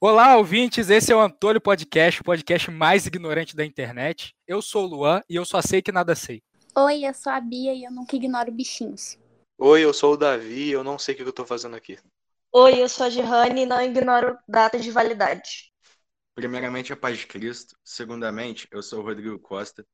Olá, ouvintes, esse é o Antônio Podcast, o podcast mais ignorante da internet. Eu sou o Luan e eu só sei que nada sei. Oi, eu sou a Bia e eu nunca ignoro bichinhos. Oi, eu sou o Davi e eu não sei o que eu tô fazendo aqui. Oi, eu sou a Gihane e não ignoro datas de validade. Primeiramente, a paz de Cristo. Segundamente, eu sou o Rodrigo Costa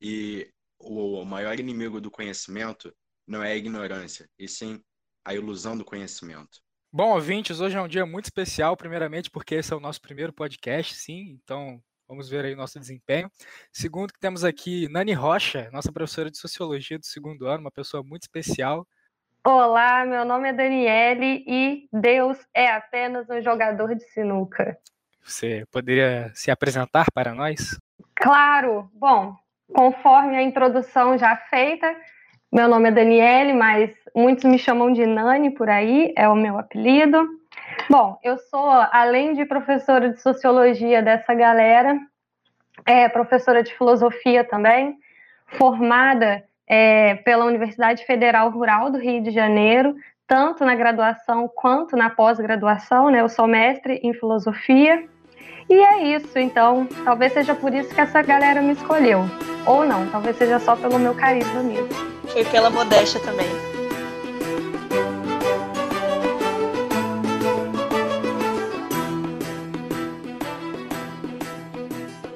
e o maior inimigo do conhecimento não é a ignorância, e sim a ilusão do conhecimento. Bom, ouvintes, hoje é um dia muito especial, primeiramente porque esse é o nosso primeiro podcast, sim, então vamos ver aí o nosso desempenho. Segundo, que temos aqui Nani Rocha, nossa professora de Sociologia do segundo ano, uma pessoa muito especial. Olá, meu nome é Daniele e Deus é apenas um jogador de sinuca. Você poderia se apresentar para nós? Claro! Bom, conforme a introdução já feita, meu nome é Daniele, mas muitos me chamam de Nani por aí, é o meu apelido. Bom, eu sou, além de professora de sociologia dessa galera, é professora de filosofia também, formada é, pela Universidade Federal Rural do Rio de Janeiro, tanto na graduação quanto na pós-graduação, né? Eu sou mestre em filosofia. E é isso, então, talvez seja por isso que essa galera me escolheu. Ou não, talvez seja só pelo meu carisma mesmo. Foi pela modéstia também.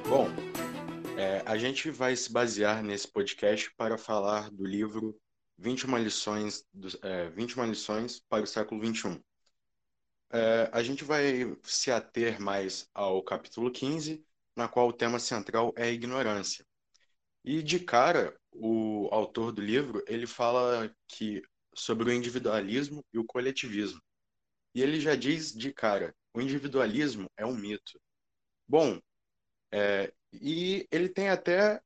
Bom, é, a gente vai se basear nesse podcast para falar do livro 21 lições, do, é, 21 lições para o século XXI. É, a gente vai se ater mais ao capítulo 15, na qual o tema central é a ignorância. E de cara, o autor do livro, ele fala que sobre o individualismo e o coletivismo. E ele já diz de cara, o individualismo é um mito. Bom, é, e ele tem até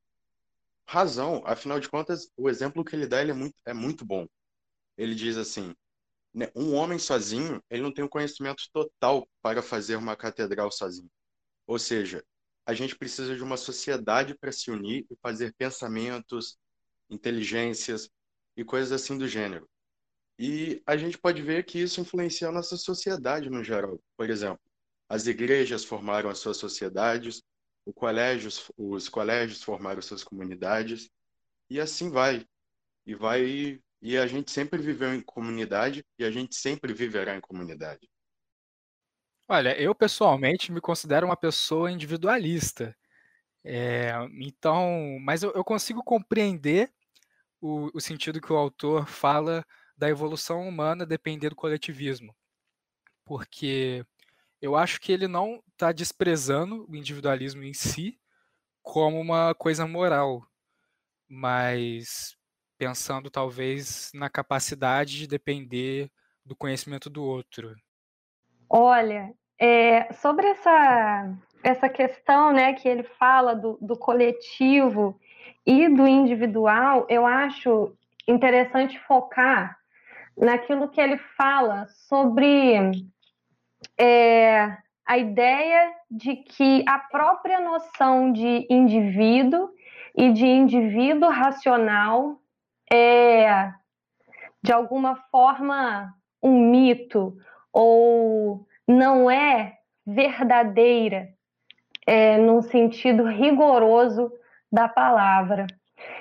razão, afinal de contas, o exemplo que ele dá ele é, muito, é muito bom. Ele diz assim, né, um homem sozinho, ele não tem o conhecimento total para fazer uma catedral sozinho. Ou seja, a gente precisa de uma sociedade para se unir e fazer pensamentos, inteligências e coisas assim do gênero. E a gente pode ver que isso influencia a nossa sociedade no geral. Por exemplo, as igrejas formaram as suas sociedades, colégios, os colégios formaram suas comunidades, e assim vai. E vai e a gente sempre viveu em comunidade e a gente sempre viverá em comunidade. Olha, eu pessoalmente me considero uma pessoa individualista. É, então, mas eu, eu consigo compreender o, o, sentido que o autor fala da evolução humana depender do coletivismo. Porque eu acho que ele não está desprezando o individualismo em si como uma coisa moral, mas pensando talvez na capacidade de depender do conhecimento do outro. Olha, é, sobre essa, essa questão né, que ele fala do, do coletivo e do individual, eu acho interessante focar naquilo que ele fala sobre é, a ideia de que a própria noção de indivíduo e de indivíduo racional é, de alguma forma, um mito ou não é verdadeira é, num sentido rigoroso da palavra.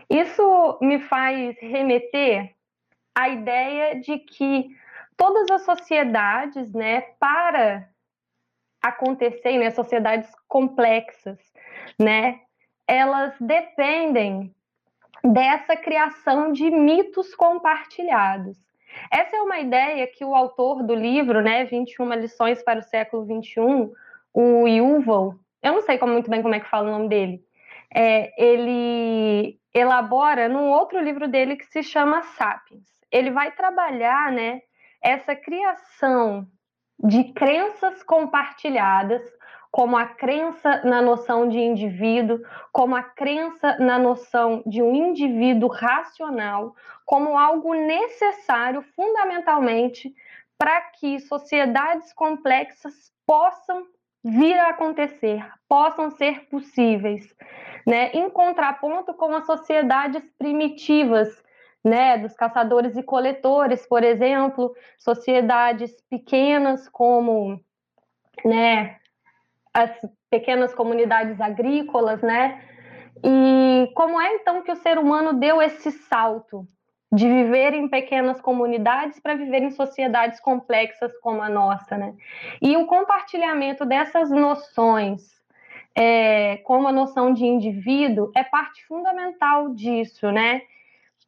Isso me faz remeter à ideia de que todas as sociedades, né, para acontecerem, né, sociedades complexas, né, elas dependem dessa criação de mitos compartilhados. Essa é uma ideia que o autor do livro, né, 21 lições para o século 21, o Yuval, eu não sei como, muito bem como é que fala o nome dele, é, ele elabora num outro livro dele que se chama Sapiens. Ele vai trabalhar, né, essa criação de crenças compartilhadas como a crença na noção de indivíduo, como a crença na noção de um indivíduo racional, como algo necessário fundamentalmente para que sociedades complexas possam vir a acontecer, possam ser possíveis, né? Em contraponto com as sociedades primitivas, né, dos caçadores e coletores, por exemplo, sociedades pequenas como né, as pequenas comunidades agrícolas, né? E como é então que o ser humano deu esse salto de viver em pequenas comunidades para viver em sociedades complexas como a nossa, né? E o compartilhamento dessas noções, é, como a noção de indivíduo, é parte fundamental disso, né?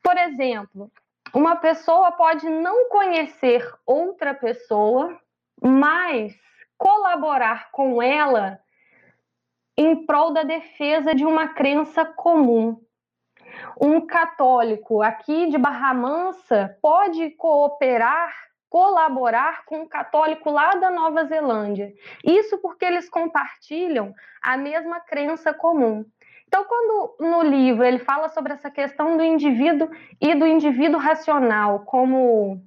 Por exemplo, uma pessoa pode não conhecer outra pessoa, mas colaborar com ela em prol da defesa de uma crença comum. Um católico aqui de Barra Mansa pode cooperar, colaborar com um católico lá da Nova Zelândia. Isso porque eles compartilham a mesma crença comum. Então, quando no livro ele fala sobre essa questão do indivíduo e do indivíduo racional como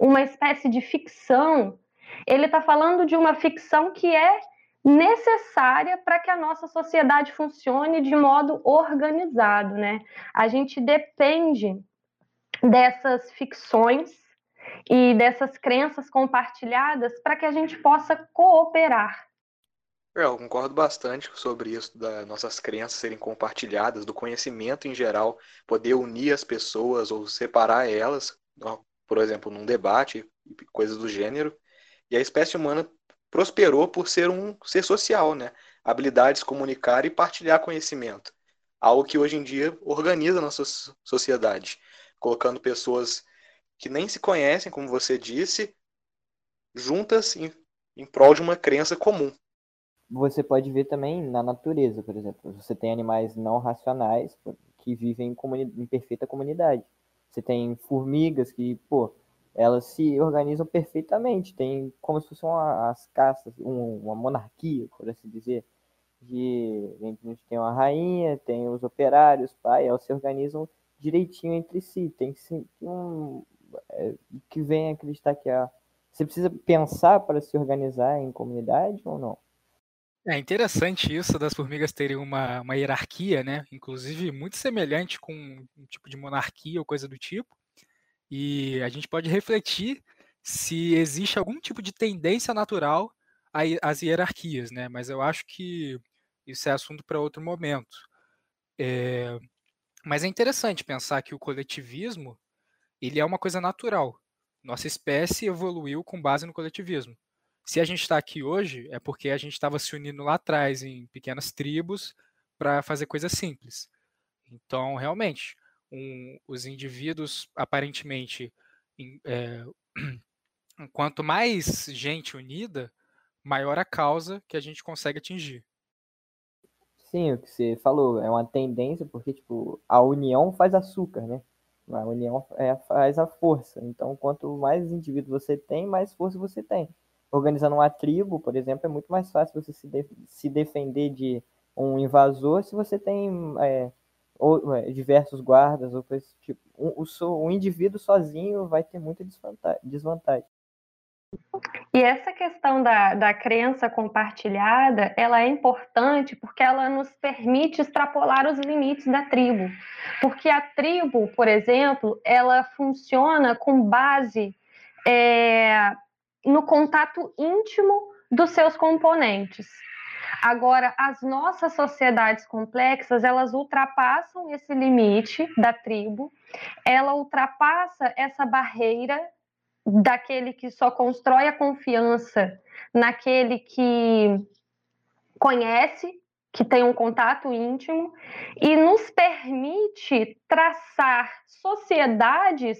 uma espécie de ficção, ele está falando de uma ficção que é necessária para que a nossa sociedade funcione de modo organizado, né? A gente depende dessas ficções e dessas crenças compartilhadas para que a gente possa cooperar. É, eu concordo bastante sobre isso, das nossas crenças serem compartilhadas, do conhecimento em geral, poder unir as pessoas ou separar elas, por exemplo, num debate, coisas do gênero. E a espécie humana prosperou por ser um ser social, né? Habilidade de se comunicar e partilhar conhecimento. Algo que hoje em dia organiza nossa sociedade, colocando pessoas que nem se conhecem, como você disse, juntas em, em prol de uma crença comum você pode ver também na natureza, por exemplo. Você tem animais não racionais que vivem em, em perfeita comunidade. Você tem formigas que, pô, elas se organizam perfeitamente. Tem como se fossem as caças, um, uma monarquia, por assim dizer. De, a gente tem uma rainha, tem os operários, pai, elas se organizam direitinho entre si. Tem um é, que vem acreditar que a você precisa pensar para se organizar em comunidade ou não? É interessante isso das formigas terem uma, uma hierarquia, né? Inclusive muito semelhante com um tipo de monarquia ou coisa do tipo. E a gente pode refletir se existe algum tipo de tendência natural às hierarquias, né? Mas eu acho que isso é assunto para outro momento. É... Mas é interessante pensar que o coletivismo ele é uma coisa natural. Nossa espécie evoluiu com base no coletivismo. Se a gente está aqui hoje, é porque a gente estava se unindo lá atrás em pequenas tribos para fazer coisas simples. Então, realmente, os indivíduos, aparentemente, é, quanto mais gente unida, maior a causa que a gente consegue atingir. Sim, o que você falou é uma tendência, porque tipo, a união faz açúcar, né? A união é, faz a força. Então, quanto mais indivíduos você tem, mais força você tem organizando uma tribo, por exemplo, é muito mais fácil você se, de, se defender de um invasor se você tem é, ou, é, diversos guardas ou coisa tipo. O, o, o, indivíduo sozinho vai ter muita desvantagem. E essa questão da, da crença compartilhada, ela é importante porque ela nos permite extrapolar os limites da tribo. Porque a tribo, por exemplo, ela funciona com base é, no contato íntimo dos seus componentes. Agora, as nossas sociedades complexas, elas ultrapassam esse limite da tribo, ela ultrapassa essa barreira daquele que só constrói a confiança naquele que conhece, que tem um contato íntimo, e nos permite traçar sociedades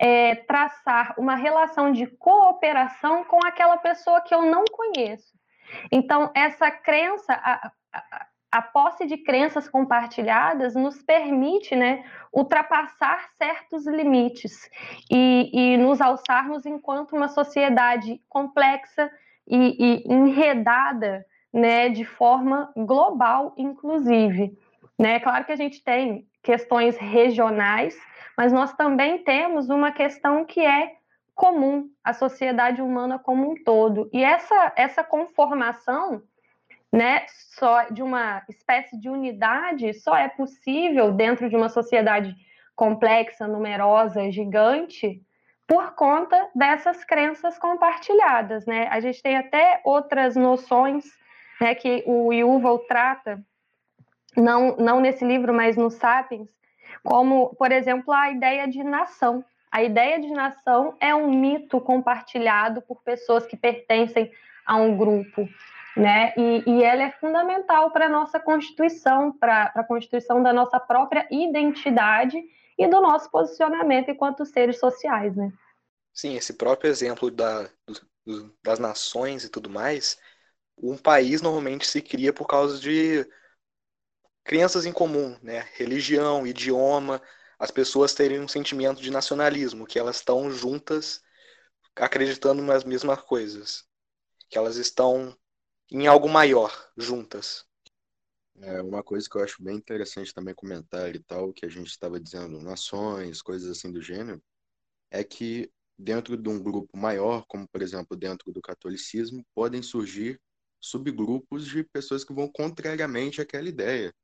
é, traçar uma relação de cooperação com aquela pessoa que eu não conheço. Então, essa crença, a, a, a posse de crenças compartilhadas nos permite né, ultrapassar certos limites e, e nos alçarmos enquanto uma sociedade complexa e, e enredada né, de forma global, inclusive. Né? Claro que a gente tem questões regionais, mas nós também temos uma questão que é comum à sociedade humana como um todo. E essa, essa conformação né, só de uma espécie de unidade só é possível dentro de uma sociedade complexa, numerosa, gigante, por conta dessas crenças compartilhadas, né? A gente tem até outras noções, né, que o Yuval trata, não, não nesse livro, mas no Sapiens, como, por exemplo, a ideia de nação. A ideia de nação é um mito compartilhado por pessoas que pertencem a um grupo, né? E, e ela é fundamental para a nossa constituição, para a constituição da nossa própria identidade e do nosso posicionamento enquanto seres sociais, né? Sim, esse próprio exemplo da, do, das nações e tudo mais, um país normalmente se cria por causa de crenças em comum, né? Religião, idioma, as pessoas terem um sentimento de nacionalismo, que elas estão juntas acreditando nas mesmas coisas, que elas estão em algo maior juntas. É uma coisa que eu acho bem interessante também comentar e tal, que a gente estava dizendo, nações, coisas assim do gênero, é que dentro de um grupo maior, como por exemplo dentro do catolicismo, podem surgir subgrupos de pessoas que vão contrariamente àquela ideia.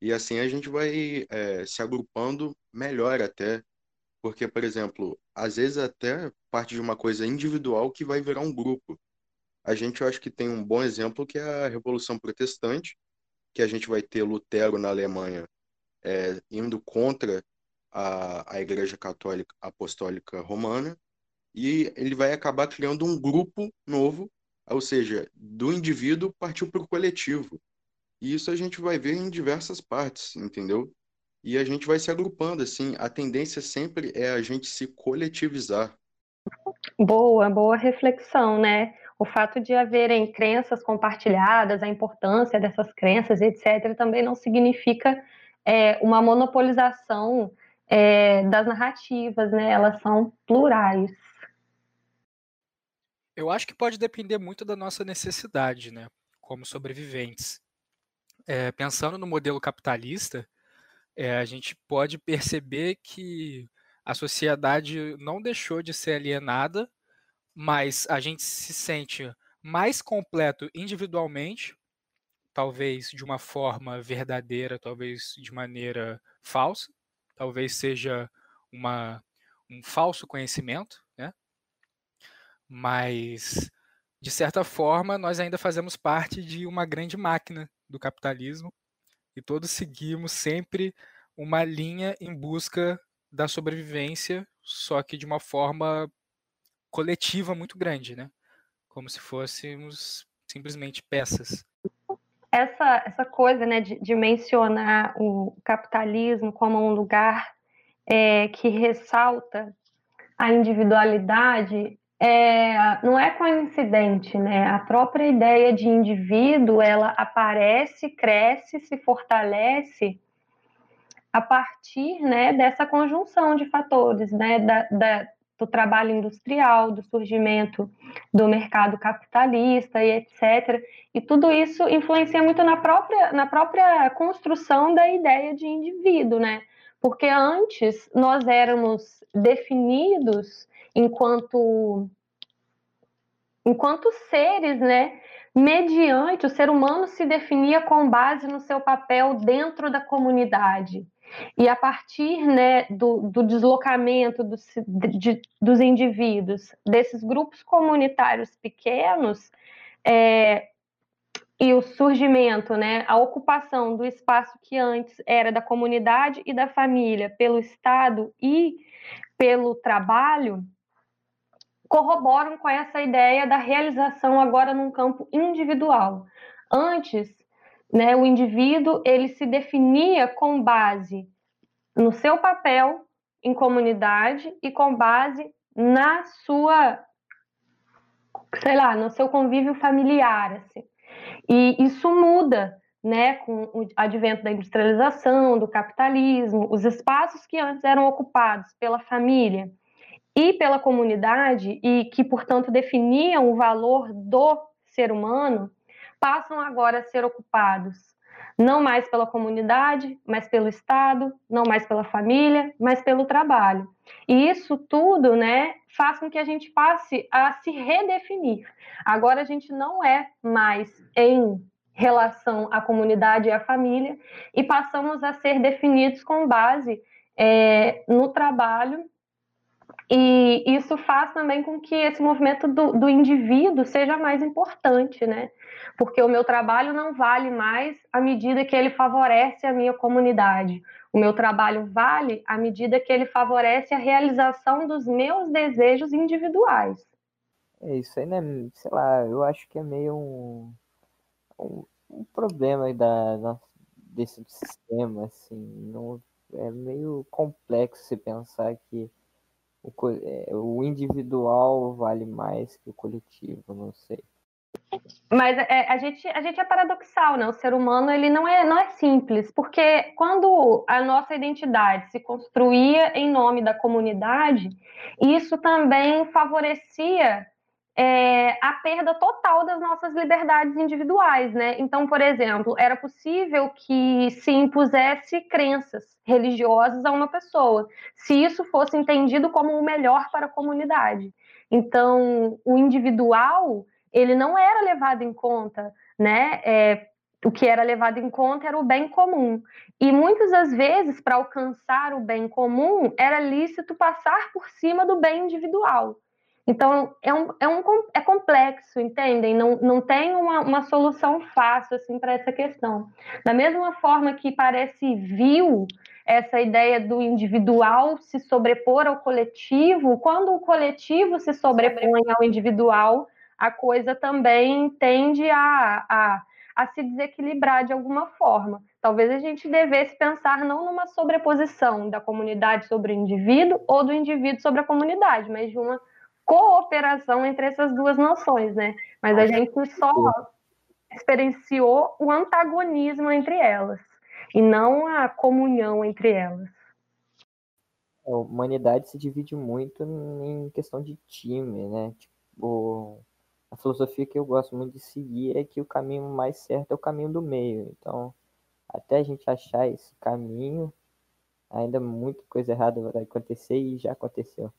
E assim a gente vai é, se agrupando melhor até, porque, por exemplo, às vezes até parte de uma coisa individual que vai virar um grupo. A gente, eu acho que tem um bom exemplo que é a Revolução Protestante, que a gente vai ter Lutero na Alemanha é, indo contra a, a Igreja Católica Apostólica Romana, e ele vai acabar criando um grupo novo, ou seja, do indivíduo partiu para o coletivo. E isso a gente vai ver em diversas partes, entendeu? E a gente vai se agrupando, assim. A tendência sempre é a gente se coletivizar. Boa, boa reflexão, né? O fato de haverem crenças compartilhadas, a importância dessas crenças, etc., também não significa é, uma monopolização é, das narrativas, né? Elas são plurais. Eu acho que pode depender muito da nossa necessidade, né? Como sobreviventes é, pensando no modelo capitalista, é, a gente pode perceber que a sociedade não deixou de ser alienada, mas a gente se sente mais completo individualmente, talvez de uma forma verdadeira, talvez de maneira falsa, talvez seja uma, um falso conhecimento, né? Mas de certa forma, nós ainda fazemos parte de uma grande máquina do capitalismo e todos seguimos sempre uma linha em busca da sobrevivência, só que de uma forma coletiva muito grande, né? Como se fôssemos simplesmente peças. Essa, essa coisa né, de, de mencionar o capitalismo como um lugar é, que ressalta a individualidade é, não é coincidente, né? A própria ideia de indivíduo, ela aparece, cresce, se fortalece a partir, né, dessa conjunção de fatores, né, da, da, do trabalho industrial, do surgimento do mercado capitalista e etc. E tudo isso influencia muito na própria, na própria construção da ideia de indivíduo, né? Porque antes nós éramos definidos enquanto enquanto seres, né, mediante o ser humano se definia com base no seu papel dentro da comunidade. E a partir né, do, do deslocamento dos, de, dos indivíduos, desses grupos comunitários pequenos, é, e o surgimento, né, a ocupação do espaço que antes era da comunidade e da família pelo Estado e pelo trabalho, corroboram com essa ideia da realização agora num campo individual. Antes, né, o indivíduo ele se definia com base no seu papel em comunidade e com base na sua, sei lá, no seu convívio familiar, assim. E isso muda, né, com o advento da industrialização, do capitalismo, os espaços que antes eram ocupados pela família e pela comunidade e que, portanto, definiam o valor do ser humano, passam agora a ser ocupados não mais pela comunidade, mas pelo Estado, não mais pela família, mas pelo trabalho. E isso tudo, né, faz com que a gente passe a se redefinir. Agora a gente não é mais em relação à comunidade e à família e passamos a ser definidos com base é, no trabalho E isso faz também com que esse movimento do, do indivíduo seja mais importante, né? Porque o meu trabalho não vale mais à medida que ele favorece a minha comunidade. O meu trabalho vale à medida que ele favorece a realização dos meus desejos individuais. É isso aí, né? Sei lá, eu acho que é meio um, um, um problema da, desse sistema, assim. Não, é meio complexo se pensar que o, é, o individual vale mais que o coletivo, não sei. Mas é, a, gente, a gente é paradoxal, né? O ser humano ele não é, não é simples, porque quando a nossa identidade se construía em nome da comunidade, isso também favorecia é, a perda total das nossas liberdades individuais, né? Então, por exemplo, era possível que se impusesse crenças religiosas a uma pessoa, se isso fosse entendido como o melhor para a comunidade. Então, o individual ele não era levado em conta, né? É, o que era levado em conta era o bem comum. E muitas das vezes, para alcançar o bem comum, era lícito passar por cima do bem individual. Então, é, um, é, um, é complexo, entendem? Não, não tem uma, uma solução fácil assim, para essa questão. Da mesma forma que parece vil essa ideia do individual se sobrepor ao coletivo, quando o coletivo se sobrepõe ao individual, a coisa também tende a, a, a se desequilibrar de alguma forma. Talvez a gente devesse pensar não numa sobreposição da comunidade sobre o indivíduo ou do indivíduo sobre a comunidade, mas de uma cooperação entre essas duas noções, né? Mas a gente só experienciou o antagonismo entre elas e não a comunhão entre elas. A humanidade se divide muito em questão de time, né? Tipo, a filosofia que eu gosto muito de seguir é que o caminho mais certo é o caminho do meio. Então, até a gente achar esse caminho, ainda muita coisa errada vai acontecer e já aconteceu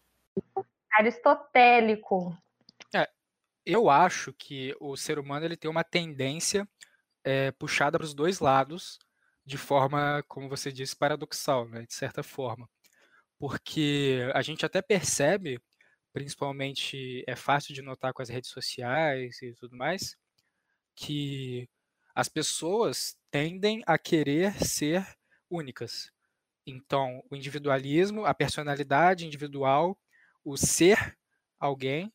aristotélico. É, eu acho que o ser humano ele tem uma tendência é, puxada para os dois lados, de forma, como você disse, paradoxal, né, de certa forma. Porque a gente até percebe, principalmente é fácil de notar com as redes sociais e tudo mais, que as pessoas tendem a querer ser únicas. Então, o individualismo, a personalidade individual, o ser alguém,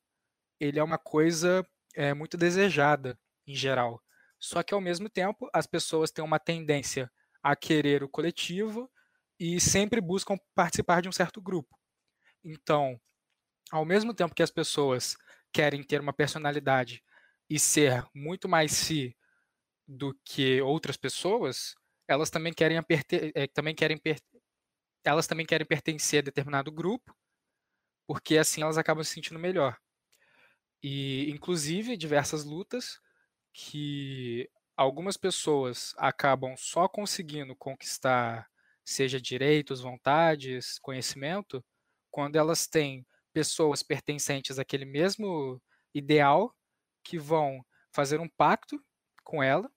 ele é uma coisa é, muito desejada em geral. Só que ao mesmo tempo, as pessoas têm uma tendência a querer o coletivo e sempre buscam participar de um certo grupo. Então, ao mesmo tempo que as pessoas querem ter uma personalidade e ser muito mais si do que outras pessoas, elas também querem, é, também querem elas também querem pertencer a determinado grupo porque assim elas acabam se sentindo melhor. E, inclusive, diversas lutas que algumas pessoas acabam só conseguindo conquistar, seja direitos, vontades, conhecimento, quando elas têm pessoas pertencentes àquele mesmo ideal que vão fazer um pacto com ela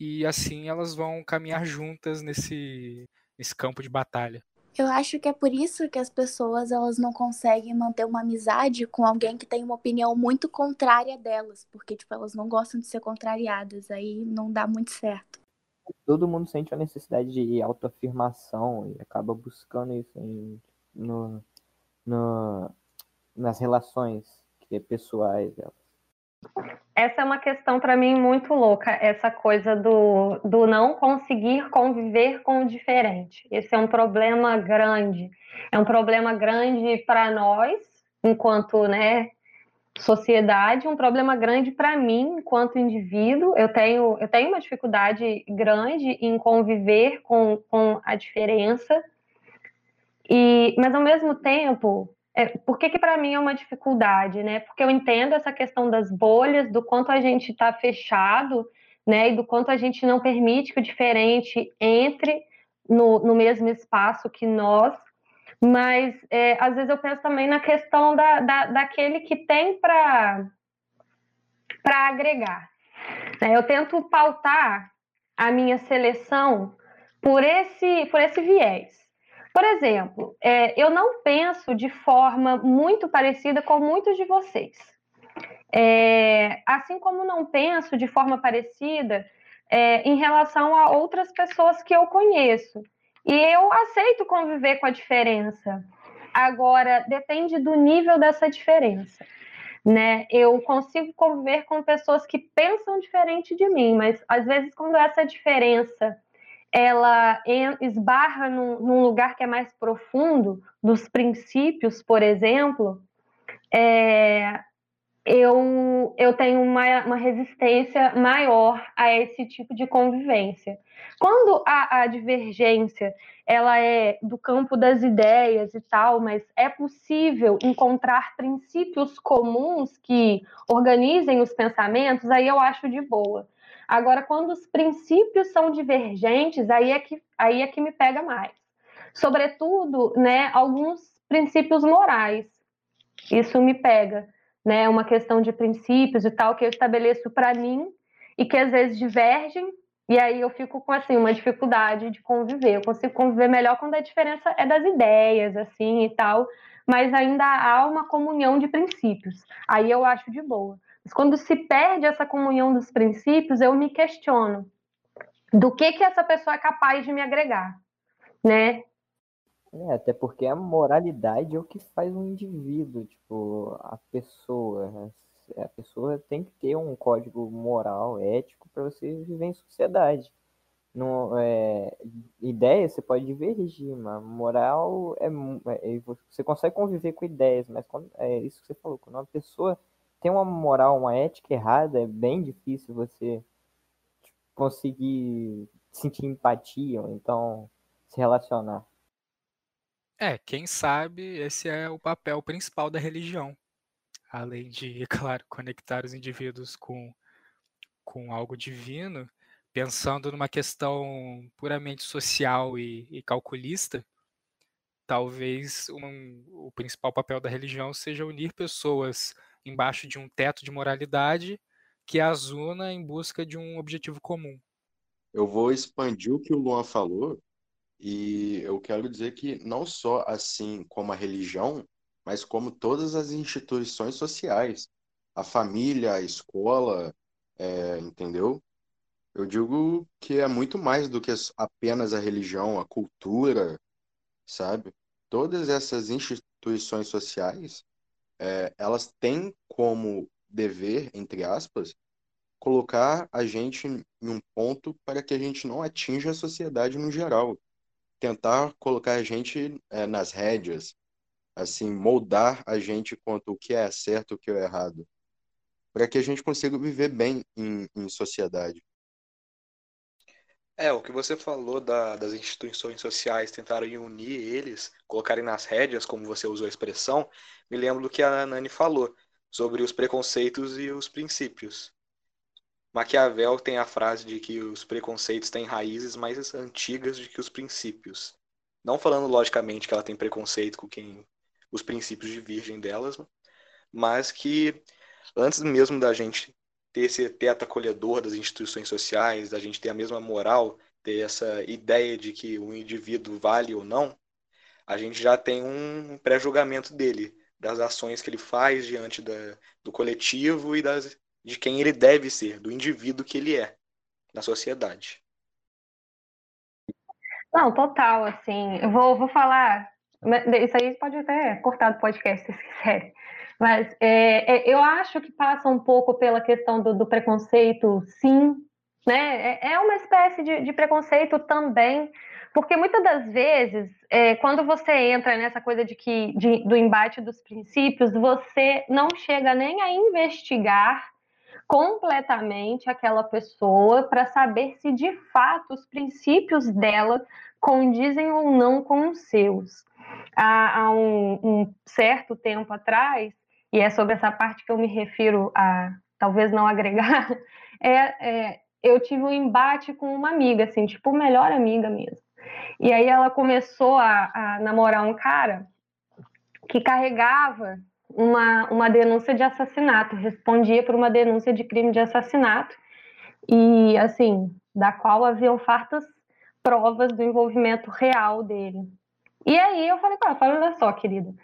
e assim elas vão caminhar juntas nesse, nesse campo de batalha. Eu acho que é por isso que as pessoas elas não conseguem manter uma amizade com alguém que tem uma opinião muito contrária delas, porque tipo elas não gostam de ser contrariadas, aí não dá muito certo. Todo mundo sente a necessidade de autoafirmação e acaba buscando isso em, no, no, nas relações pessoais delas. Essa é uma questão para mim muito louca, essa coisa do, do não conseguir conviver com o diferente. Esse é um problema grande. É um problema grande para nós, enquanto né, sociedade, um problema grande para mim, enquanto indivíduo. Eu tenho, eu tenho uma dificuldade grande em conviver com, com a diferença. E, mas ao mesmo tempo, é, por que, que para mim é uma dificuldade, né? Porque eu entendo essa questão das bolhas, do quanto a gente está fechado, né? E do quanto a gente não permite que o diferente entre no, no mesmo espaço que nós. Mas é, às vezes eu penso também na questão da, da daquele que tem para agregar. Né? Eu tento pautar a minha seleção por esse por esse viés Por exemplo, é, eu não penso de forma muito parecida com muitos de vocês. É, assim como não penso de forma parecida é, em relação a outras pessoas que eu conheço. E eu aceito conviver com a diferença. Agora, depende do nível dessa diferença. Né? Eu consigo conviver com pessoas que pensam diferente de mim, mas às vezes quando essa diferença ela esbarra num, num lugar que é mais profundo, dos princípios, por exemplo, é, eu, eu tenho uma, uma resistência maior a esse tipo de convivência. Quando a, a divergência ela é do campo das ideias e tal, mas é possível encontrar princípios comuns que organizem os pensamentos, aí eu acho de boa. Agora, quando os princípios são divergentes, aí é que, aí é que me pega mais. Sobretudo, né, alguns princípios morais. Isso me pega, né? Uma questão de princípios e tal que eu estabeleço para mim e que às vezes divergem, e aí eu fico com assim uma dificuldade de conviver. Eu consigo conviver melhor quando a diferença é das ideias, assim e tal, mas ainda há uma comunhão de princípios. Aí eu acho de boa. Quando se perde essa comunhão dos princípios, eu me questiono do que que essa pessoa é capaz de me agregar, né? É, até porque a moralidade é o que faz um indivíduo, tipo, a pessoa. Né? A pessoa tem que ter um código moral, ético, para você viver em sociedade. Não, é, ideia você pode divergir, mas moral é, é, você consegue conviver com ideias, mas quando, é isso que você falou, quando uma pessoa tem uma moral, uma ética errada, é bem difícil você tipo, conseguir sentir empatia ou então se relacionar. É, quem sabe esse é o papel principal da religião. Além de, claro, conectar os indivíduos com, com algo divino, pensando numa questão puramente social e, e calculista, talvez um, o principal papel da religião seja unir pessoas embaixo de um teto de moralidade que as una em busca de um objetivo comum. Eu vou expandir o que o Luan falou e eu quero dizer que não só assim como a religião, mas como todas as instituições sociais, a família, a escola, é, entendeu? Eu digo que é muito mais do que apenas a religião, a cultura, sabe? Todas essas instituições sociais é, elas têm como dever, entre aspas, colocar a gente em um ponto para que a gente não atinja a sociedade no geral. Tentar colocar a gente é, nas rédeas, assim, moldar a gente quanto o que é certo e o que é errado, para que a gente consiga viver bem em, em sociedade. É, o que você falou da, das instituições sociais tentarem unir eles, colocarem nas rédeas, como você usou a expressão, me lembro do que a Nani falou sobre os preconceitos e os princípios. Maquiavel tem a frase de que os preconceitos têm raízes mais antigas do que os princípios. Não falando logicamente que ela tem preconceito com quem os princípios divergem delas, mas que antes mesmo da gente ter esse teto acolhedor das instituições sociais, da gente ter a mesma moral, ter essa ideia de que o indivíduo vale ou não, a gente já tem um pré-julgamento dele, das ações que ele faz diante da, do coletivo e das, de quem ele deve ser, do indivíduo que ele é na sociedade. Não, total, assim, eu vou, vou falar, isso aí pode até cortar do podcast se quiserem, mas é, é, eu acho que passa um pouco pela questão do, do preconceito, sim, né? É, é uma espécie de, de, preconceito também, porque muitas das vezes, é, quando você entra nessa coisa de que de, do embate dos princípios, você não chega nem a investigar completamente aquela pessoa para saber se de fato os princípios dela condizem ou não com os seus. Há, há um, um certo tempo atrás, e é sobre essa parte que eu me refiro a talvez não agregar, é, é, eu tive um embate com uma amiga, assim, tipo, melhor amiga mesmo. E aí ela começou a, a namorar um cara que carregava uma, uma denúncia de assassinato, respondia por uma denúncia de crime de assassinato, e assim, da qual haviam fartas provas do envolvimento real dele. E aí eu falei, ah, olha só, querida,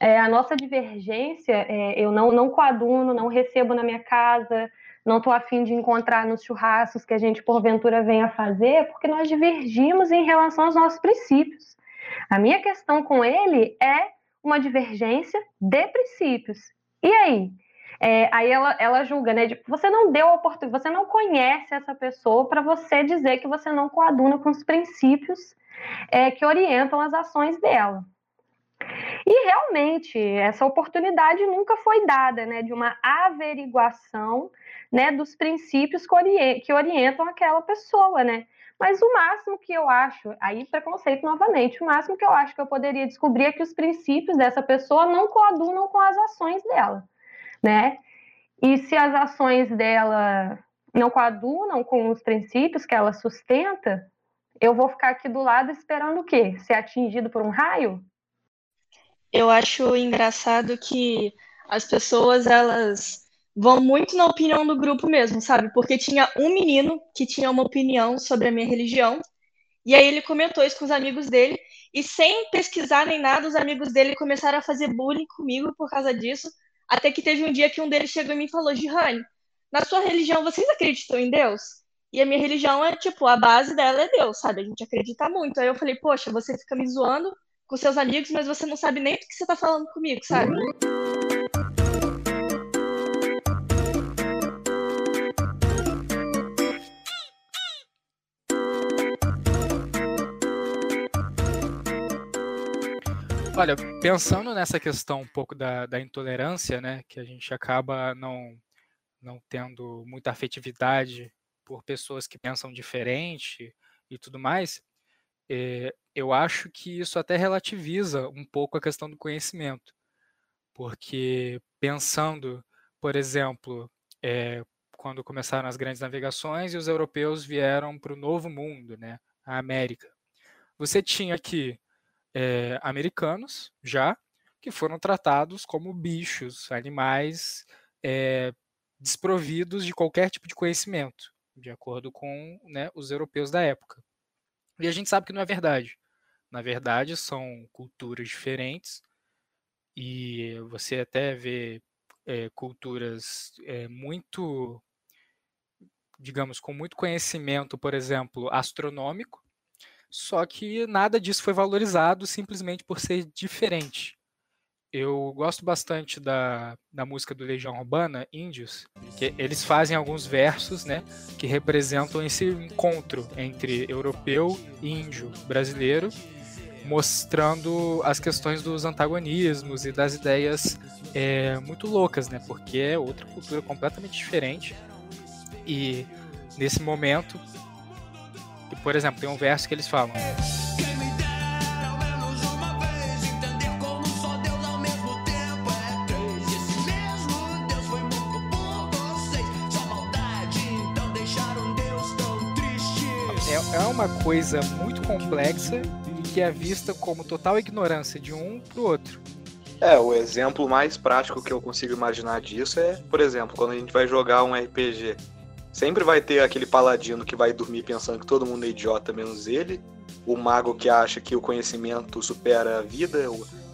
é, a nossa divergência, é, eu não, não coaduno, não recebo na minha casa, não estou afim de encontrar nos churrascos que a gente porventura venha fazer, porque nós divergimos em relação aos nossos princípios. A minha questão com ele é uma divergência de princípios. E aí? É, aí ela, ela julga, né? De, você não deu a oportunidade, você não conhece essa pessoa para você dizer que você não coaduna com os princípios é, que orientam as ações dela. E realmente, essa oportunidade nunca foi dada, né, de uma averiguação, né, dos princípios que, orientam aquela pessoa, né. Mas o máximo que eu acho, aí preconceito novamente, o máximo que eu acho que eu poderia descobrir é que os princípios dessa pessoa não coadunam com as ações dela, né. E se as ações dela não coadunam com os princípios que ela sustenta, eu vou ficar aqui do lado esperando o quê? Ser atingido por um raio? Eu acho engraçado que as pessoas elas vão muito na opinião do grupo mesmo, sabe? Porque tinha um menino que tinha uma opinião sobre a minha religião, e aí ele comentou isso com os amigos dele, e sem pesquisar nem nada, os amigos dele começaram a fazer bullying comigo por causa disso, até que teve um dia que um deles chegou em mim e falou: Gihane, na sua religião vocês acreditam em Deus? E a minha religião é, tipo, a base dela é Deus, sabe? A gente acredita muito. Aí eu falei, poxa, você fica me zoando com seus amigos, mas você não sabe nem do que você tá falando comigo, sabe? Olha, pensando nessa questão um pouco da, da intolerância, né, que a gente acaba não, não tendo muita afetividade por pessoas que pensam diferente e tudo mais, é, eu acho que isso até relativiza um pouco a questão do conhecimento, porque pensando, por exemplo, é, quando começaram as grandes navegações e os europeus vieram para o Novo Mundo, né, a América, você tinha aqui é, americanos já que foram tratados como bichos, animais é, desprovidos de qualquer tipo de conhecimento de acordo com né, os europeus da época. E a gente sabe que não é verdade. Na verdade, são culturas diferentes e você até vê é, culturas é, muito, digamos, com muito conhecimento, por exemplo, astronômico, só que nada disso foi valorizado simplesmente por ser diferente. Eu gosto bastante da, da música do Legião Urbana, Índios, que eles fazem alguns versos, né, que representam esse encontro entre europeu e índio brasileiro, mostrando as questões dos antagonismos e das ideias é, muito loucas, né, porque é outra cultura completamente diferente. E nesse momento, por exemplo, tem um verso que eles falam. é uma coisa muito complexa e que é vista como total ignorância de um para o outro. É, o exemplo mais prático que eu consigo imaginar disso é, por exemplo, quando a gente vai jogar um RPG. Sempre vai ter aquele paladino que vai dormir pensando que todo mundo é idiota menos ele, o mago que acha que o conhecimento supera a vida,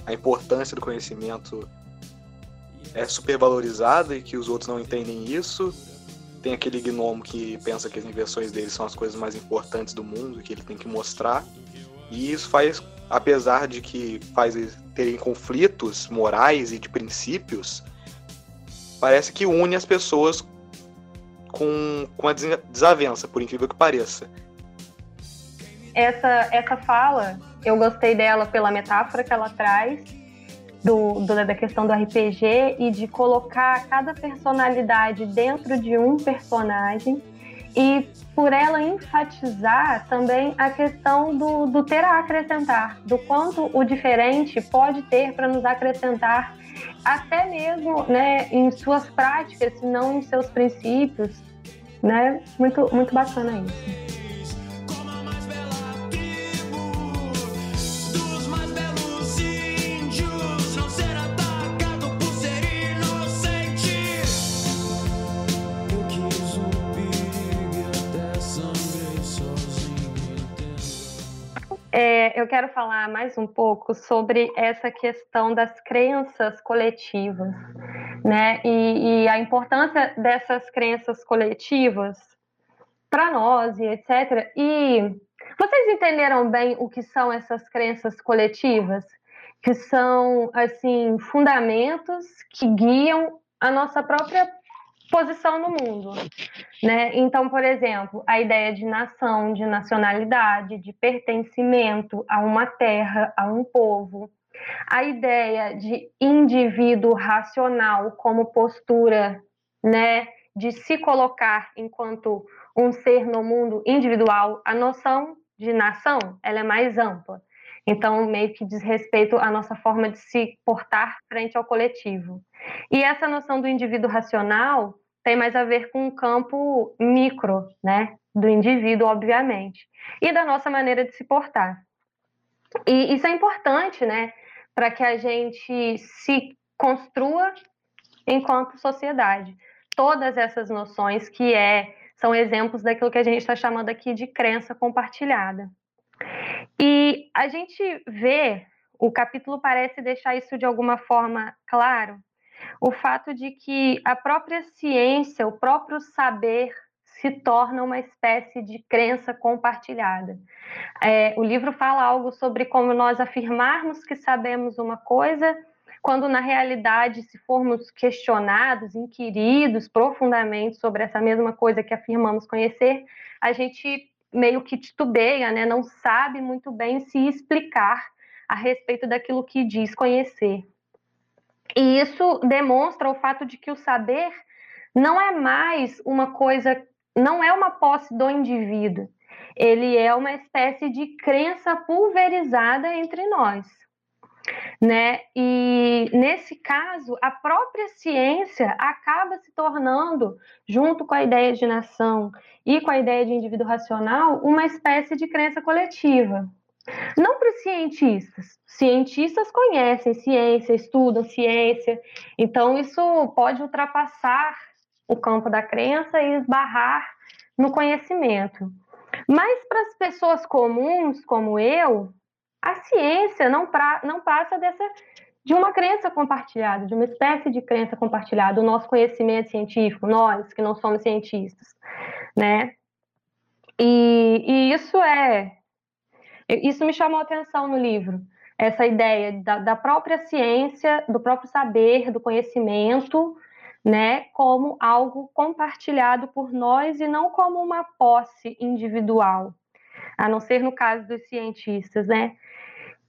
a importância do conhecimento é supervalorizada e que os outros não entendem isso, tem aquele gnomo que pensa que as invenções dele são as coisas mais importantes do mundo, que ele tem que mostrar. E isso faz, apesar de que faz terem conflitos morais e de princípios, parece que une as pessoas com, com a desavença, por incrível que pareça. Essa, essa fala, eu gostei dela pela metáfora que ela traz, do, do, da questão do RPG e de colocar cada personalidade dentro de um personagem e por ela enfatizar também a questão do, do ter a acrescentar, do quanto o diferente pode ter para nos acrescentar, até mesmo né, em suas práticas, se não em seus princípios. Né? Muito, muito bacana isso. Eu quero falar mais um pouco sobre essa questão das crenças coletivas, né? E, e a importância dessas crenças coletivas para nós e etc. E vocês entenderam bem o que são essas crenças coletivas? Que são, assim, fundamentos que guiam a nossa própria posição no mundo, né? Então, por exemplo, a ideia de nação, de nacionalidade, de pertencimento a uma terra, a um povo, a ideia de indivíduo racional como postura, né, de se colocar enquanto um ser no mundo individual, a noção de nação, ela é mais ampla. Então, meio que diz respeito à nossa forma de se portar frente ao coletivo. E essa noção do indivíduo racional tem mais a ver com o campo micro, né, do indivíduo, obviamente, e da nossa maneira de se portar. E isso é importante, né, para que a gente se construa enquanto sociedade. Todas essas noções que é são exemplos daquilo que a gente está chamando aqui de crença compartilhada. E a gente vê, o capítulo parece deixar isso de alguma forma claro, o fato de que a própria ciência, o próprio saber, se torna uma espécie de crença compartilhada. É, o livro fala algo sobre como nós afirmarmos que sabemos uma coisa, quando na realidade, se formos questionados, inquiridos profundamente sobre essa mesma coisa que afirmamos conhecer, a gente meio que titubeia, né? não sabe muito bem se explicar a respeito daquilo que diz conhecer. E isso demonstra o fato de que o saber não é mais uma coisa, não é uma posse do indivíduo. Ele é uma espécie de crença pulverizada entre nós. Né? E nesse caso, a própria ciência acaba se tornando, junto com a ideia de nação e com a ideia de indivíduo racional, uma espécie de crença coletiva. Não para os cientistas. Cientistas conhecem ciência, estudam ciência, então isso pode ultrapassar o campo da crença e esbarrar no conhecimento. Mas para as pessoas comuns, como eu, a ciência não, pra, não passa dessa de uma crença compartilhada, de uma espécie de crença compartilhada, o nosso conhecimento científico, nós que não somos cientistas, né? E, e isso é isso me chamou a atenção no livro, essa ideia da, da própria ciência, do próprio saber, do conhecimento, né, como algo compartilhado por nós e não como uma posse individual, a não ser no caso dos cientistas, né?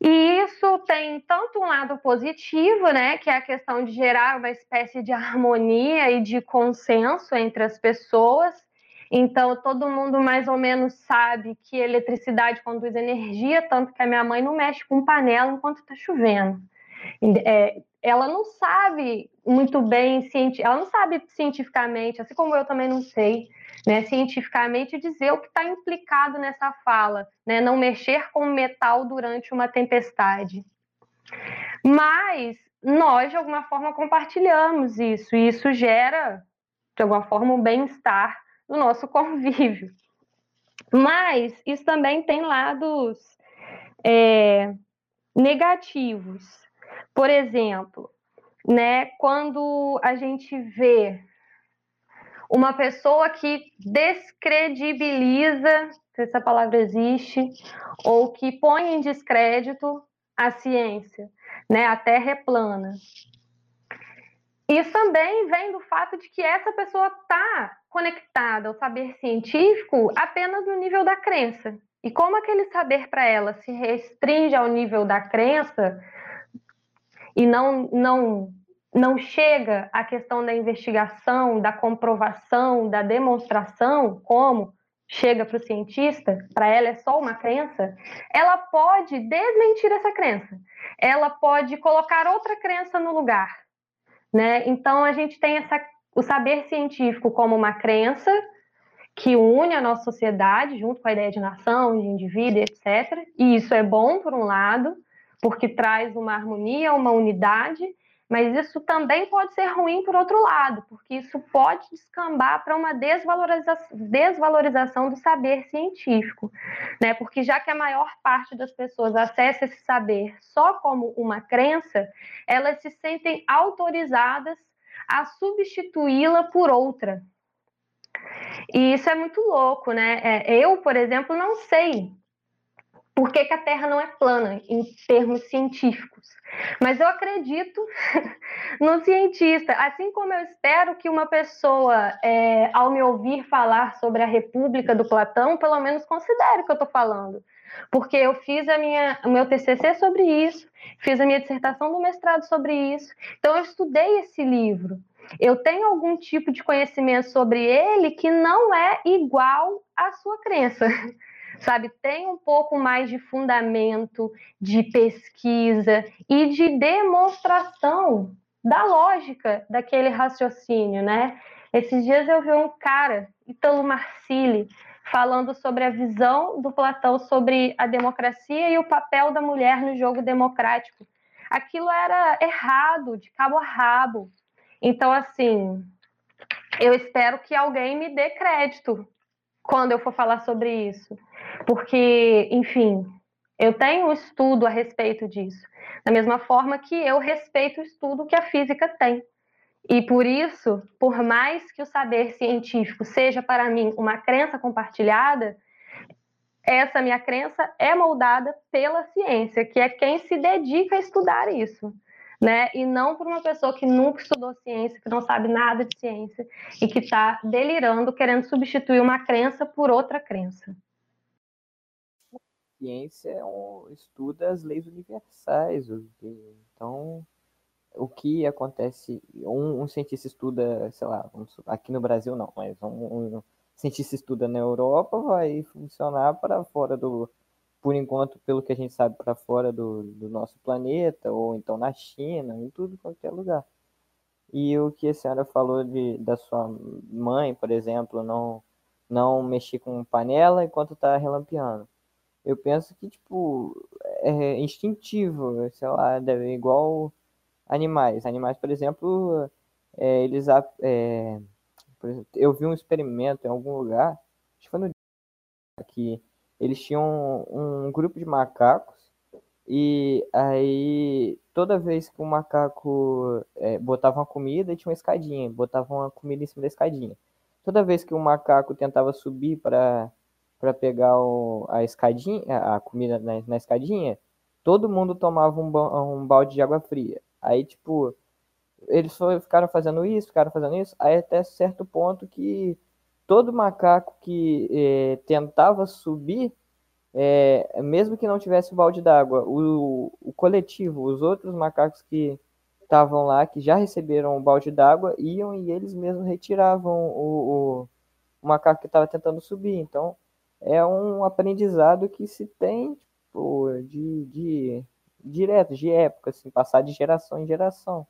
E isso tem tanto um lado positivo, né, que é a questão de gerar uma espécie de harmonia e de consenso entre as pessoas, então, todo mundo mais ou menos sabe que eletricidade conduz energia, tanto que a minha mãe não mexe com panela enquanto está chovendo. É, ela não sabe muito bem, ela não sabe cientificamente, assim como eu também não sei, né, cientificamente dizer o que está implicado nessa fala, né, não mexer com metal durante uma tempestade. Mas nós, de alguma forma, compartilhamos isso, e isso gera, de alguma forma, um bem-estar no nosso convívio. Mas isso também tem lados é, negativos. Por exemplo, né, quando a gente vê uma pessoa que descredibiliza, se essa palavra existe, ou que põe em descrédito a ciência, né? A Terra é plana. Isso também vem do fato de que essa pessoa está conectada ao saber científico apenas no nível da crença. E como aquele saber para ela se restringe ao nível da crença e não, não, não chega à questão da investigação, da comprovação, da demonstração, como chega para o cientista, para ela é só uma crença, ela pode desmentir essa crença. Ela pode colocar outra crença no lugar né? Então a gente tem essa, o saber científico como uma crença que une a nossa sociedade junto com a ideia de nação, de indivíduo, etc. E isso é bom por um lado, porque traz uma harmonia, uma unidade, Mas isso também pode ser ruim por outro lado, porque isso pode descambar para uma desvaloriza desvalorização do saber científico, né? Porque já que a maior parte das pessoas acessa esse saber só como uma crença, elas se sentem autorizadas a substituí-la por outra. E isso é muito louco, né? É, eu, por exemplo, não sei por que, que a Terra não é plana em termos científicos. Mas eu acredito no cientista, assim como eu espero que uma pessoa, é, ao me ouvir falar sobre a República do Platão, pelo menos considere o que eu estou falando. Porque eu fiz a minha, o meu TCC sobre isso, fiz a minha dissertação do mestrado sobre isso, então eu estudei esse livro. Eu tenho algum tipo de conhecimento sobre ele que não é igual à sua crença sabe? Tem um pouco mais de fundamento, de pesquisa e de demonstração da lógica daquele raciocínio, né? Esses dias eu vi um cara, Italo Marcilli, falando sobre a visão do Platão sobre a democracia e o papel da mulher no jogo democrático. Aquilo era errado, de cabo a rabo. Então, assim, eu espero que alguém me dê crédito quando eu for falar sobre isso. Porque, enfim, eu tenho um estudo a respeito disso. Da mesma forma que eu respeito o estudo que a física tem. E por isso, por mais que o saber científico seja para mim uma crença compartilhada, essa minha crença é moldada pela ciência, que é quem se dedica a estudar isso né? E não por uma pessoa que nunca estudou ciência, que não sabe nada de ciência e que está delirando, querendo substituir uma crença por outra crença. Ciência é um, estuda as leis universais, então o que acontece, um, um cientista estuda, sei lá, aqui no Brasil não, mas um, um cientista estuda na Europa vai funcionar para fora do por enquanto, pelo que a gente sabe, para fora do, do, nosso planeta, ou então na China, em tudo qualquer lugar. E o que a senhora falou de, da sua mãe, por exemplo, não, não mexer com panela enquanto está relampeando. Eu penso que, tipo, é instintivo, sei lá, deve igual animais. Animais, por exemplo, é, eles. É, por exemplo, eu vi um experimento em algum lugar, acho que foi no que eles tinham um, um grupo de macacos e aí toda vez que o macaco é, botava uma comida, tinha uma escadinha, botava uma comida em cima da escadinha. Toda vez que o macaco tentava subir para para pegar o, a escadinha, a comida na, na, escadinha, todo mundo tomava um, um balde de água fria. Aí, tipo, eles ficaram fazendo isso, ficaram fazendo isso, aí até certo ponto que todo macaco que é, tentava subir, é, mesmo que não tivesse o balde d'água, o, o coletivo, os outros macacos que estavam lá, que já receberam o balde d'água, iam e eles mesmos retiravam o, o, o macaco que estava tentando subir. Então, é um aprendizado que se tem tipo, de, de direto, de época, assim, passar de geração em geração.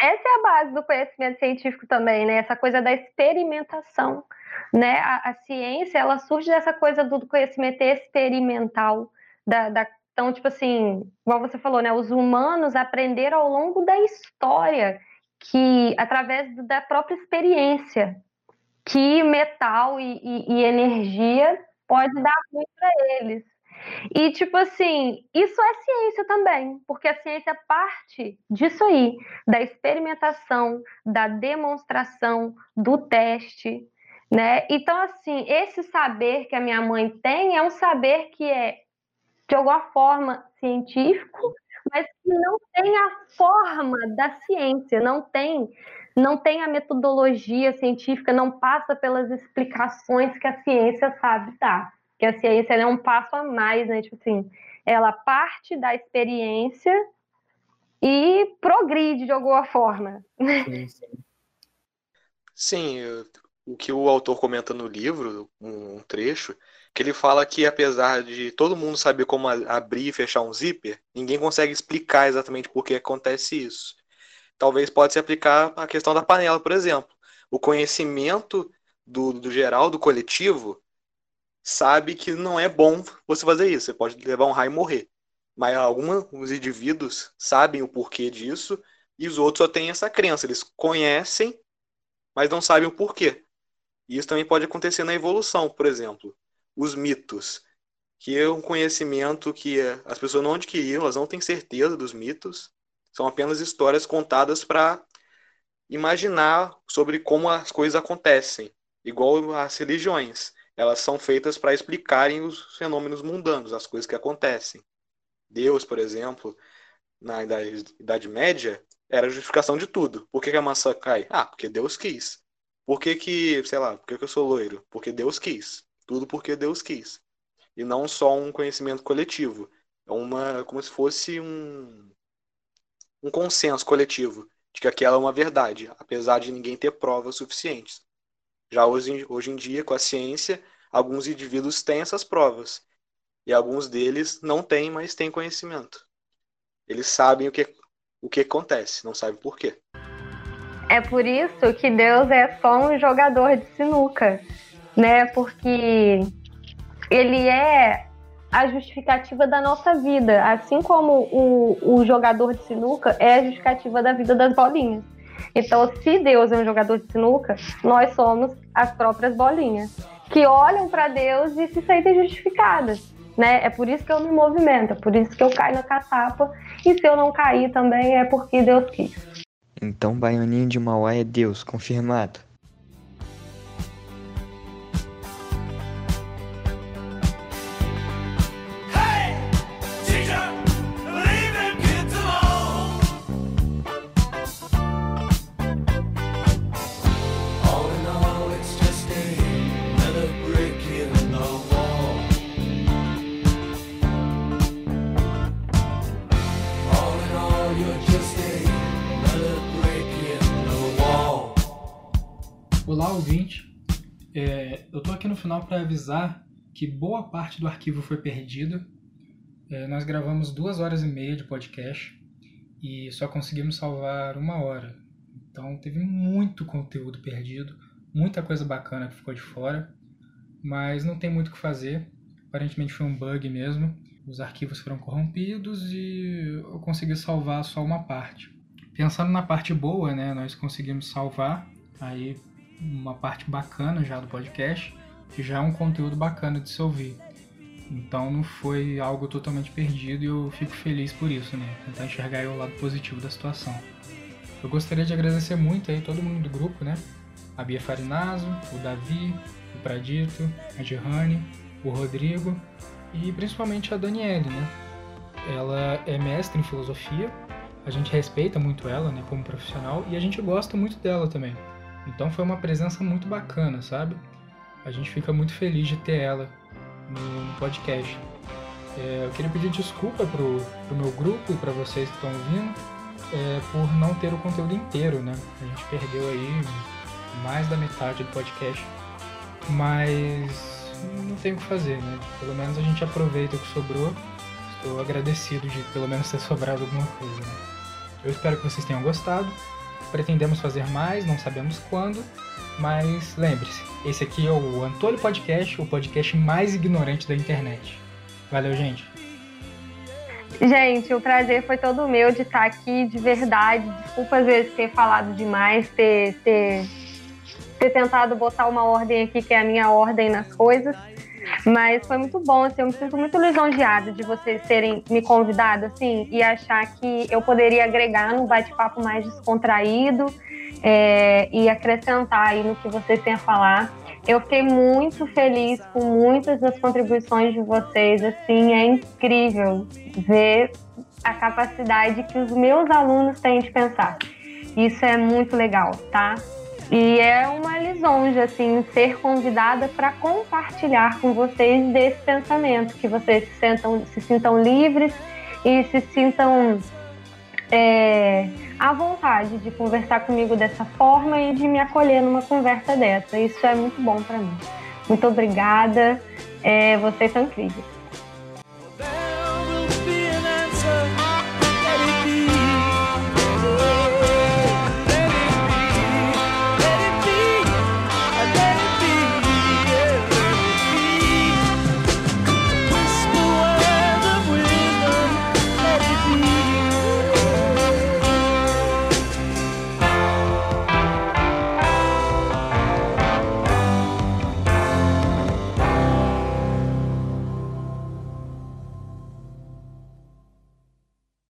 Essa é a base do conhecimento científico também, né? Essa coisa da experimentação, né? A, a ciência, ela surge dessa coisa do conhecimento experimental, da, da, então, tipo assim, igual você falou, né? Os humanos aprenderam ao longo da história que, através da própria experiência, que metal e, e, e energia pode dar ruim para eles. E, tipo assim, isso é ciência também, porque a ciência parte disso aí, da experimentação, da demonstração, do teste, né? Então, assim, esse saber que a minha mãe tem é um saber que é, de alguma forma, científico, mas que não tem a forma da ciência, não tem não tem a metodologia científica, não passa pelas explicações que a ciência sabe dar que a ciência é um passo a mais, né? Tipo assim, ela parte da experiência e progride de alguma forma. Sim, sim. sim o que o autor comenta no livro, um trecho, que ele fala que apesar de todo mundo saber como abrir e fechar um zíper, ninguém consegue explicar exatamente por que acontece isso. Talvez pode se aplicar à questão da panela, por exemplo. O conhecimento do, do geral, do coletivo, sabe que não é bom você fazer isso. Você pode levar um raio e morrer. Mas alguns indivíduos sabem o porquê disso e os outros só têm essa crença. Eles conhecem, mas não sabem o porquê. E isso também pode acontecer na evolução, por exemplo. Os mitos, que é um conhecimento que as pessoas não adquiriram, elas não têm certeza dos mitos. São apenas histórias contadas para imaginar sobre como as coisas acontecem, igual as religiões. Elas são feitas para explicarem os fenômenos mundanos, as coisas que acontecem. Deus, por exemplo, na Idade, Idade Média, era a justificação de tudo. Por que, que, a maçã cai? Ah, porque Deus quis. Por que, que sei lá, por que, que eu sou loiro? Porque Deus quis. Tudo porque Deus quis. E não só um conhecimento coletivo. É uma, como se fosse um, um consenso coletivo de que aquela é uma verdade, apesar de ninguém ter provas suficientes. Já hoje, hoje em dia, com a ciência, alguns indivíduos têm essas provas. E alguns deles não têm, mas têm conhecimento. Eles sabem o que, o que acontece, não sabem por quê. É por isso que Deus é só um jogador de sinuca, né? Porque ele é a justificativa da nossa vida, assim como o, o jogador de sinuca é a justificativa da vida das bolinhas. Então, se Deus é um jogador de sinuca, nós somos as próprias bolinhas que olham para Deus e se sentem justificadas. Né? É por isso que eu me movimento, é por isso que eu caio na catapa. E se eu não cair também é porque Deus quis. Então, Baianinho de Mauá é Deus, confirmado. É, eu estou aqui no final para avisar que boa parte do arquivo foi perdido. É, nós gravamos duas horas e meia de podcast e só conseguimos salvar uma hora. Então teve muito conteúdo perdido, muita coisa bacana que ficou de fora, mas não tem muito o que fazer. Aparentemente foi um bug mesmo. Os arquivos foram corrompidos e eu consegui salvar só uma parte. Pensando na parte boa, né, nós conseguimos salvar aí uma parte bacana já do podcast, que já é um conteúdo bacana de se ouvir. Então não foi algo totalmente perdido e eu fico feliz por isso, né? Tentar enxergar o lado positivo da situação. Eu gostaria de agradecer muito aí todo mundo do grupo, né? A Bia Farinazo, o Davi, o Pradito, a Gerrane, o Rodrigo e principalmente a Daniele, né? Ela é mestre em filosofia, a gente respeita muito ela, né, como profissional e a gente gosta muito dela também. Então foi uma presença muito bacana, sabe? A gente fica muito feliz de ter ela no, podcast. É, eu queria pedir desculpa pro, pro meu grupo e para vocês que estão ouvindo é, por não ter o conteúdo inteiro, né? A gente perdeu aí mais da metade do podcast, mas não tem o que fazer, né? Pelo menos a gente aproveita o que sobrou. Estou agradecido de pelo menos ter sobrado alguma coisa. Né? Eu espero que vocês tenham gostado. Pretendemos fazer mais, não sabemos quando, mas lembre-se, esse aqui é o Antônio Podcast, o podcast mais ignorante da internet. Valeu, gente. Gente, o prazer foi todo meu de estar aqui, de verdade. Desculpa às vezes ter falado demais, ter, ter, ter tentado botar uma ordem aqui, que é a minha ordem nas coisas. Mas foi muito bom, assim, eu me sinto muito lisonjeada de vocês terem me convidado, assim, e achar que eu poderia agregar num bate-papo mais descontraído é, e acrescentar aí no que vocês têm a falar. Eu fiquei muito feliz com muitas das contribuições de vocês, assim, é incrível ver a capacidade que os meus alunos têm de pensar. Isso é muito legal, tá? E é uma lisonja, assim, ser convidada para compartilhar com vocês desse pensamento, que vocês se, sentam, se sintam livres e se sintam é, à vontade de conversar comigo dessa forma e de me acolher numa conversa dessa. Isso é muito bom para mim. Muito obrigada, é, vocês são incríveis.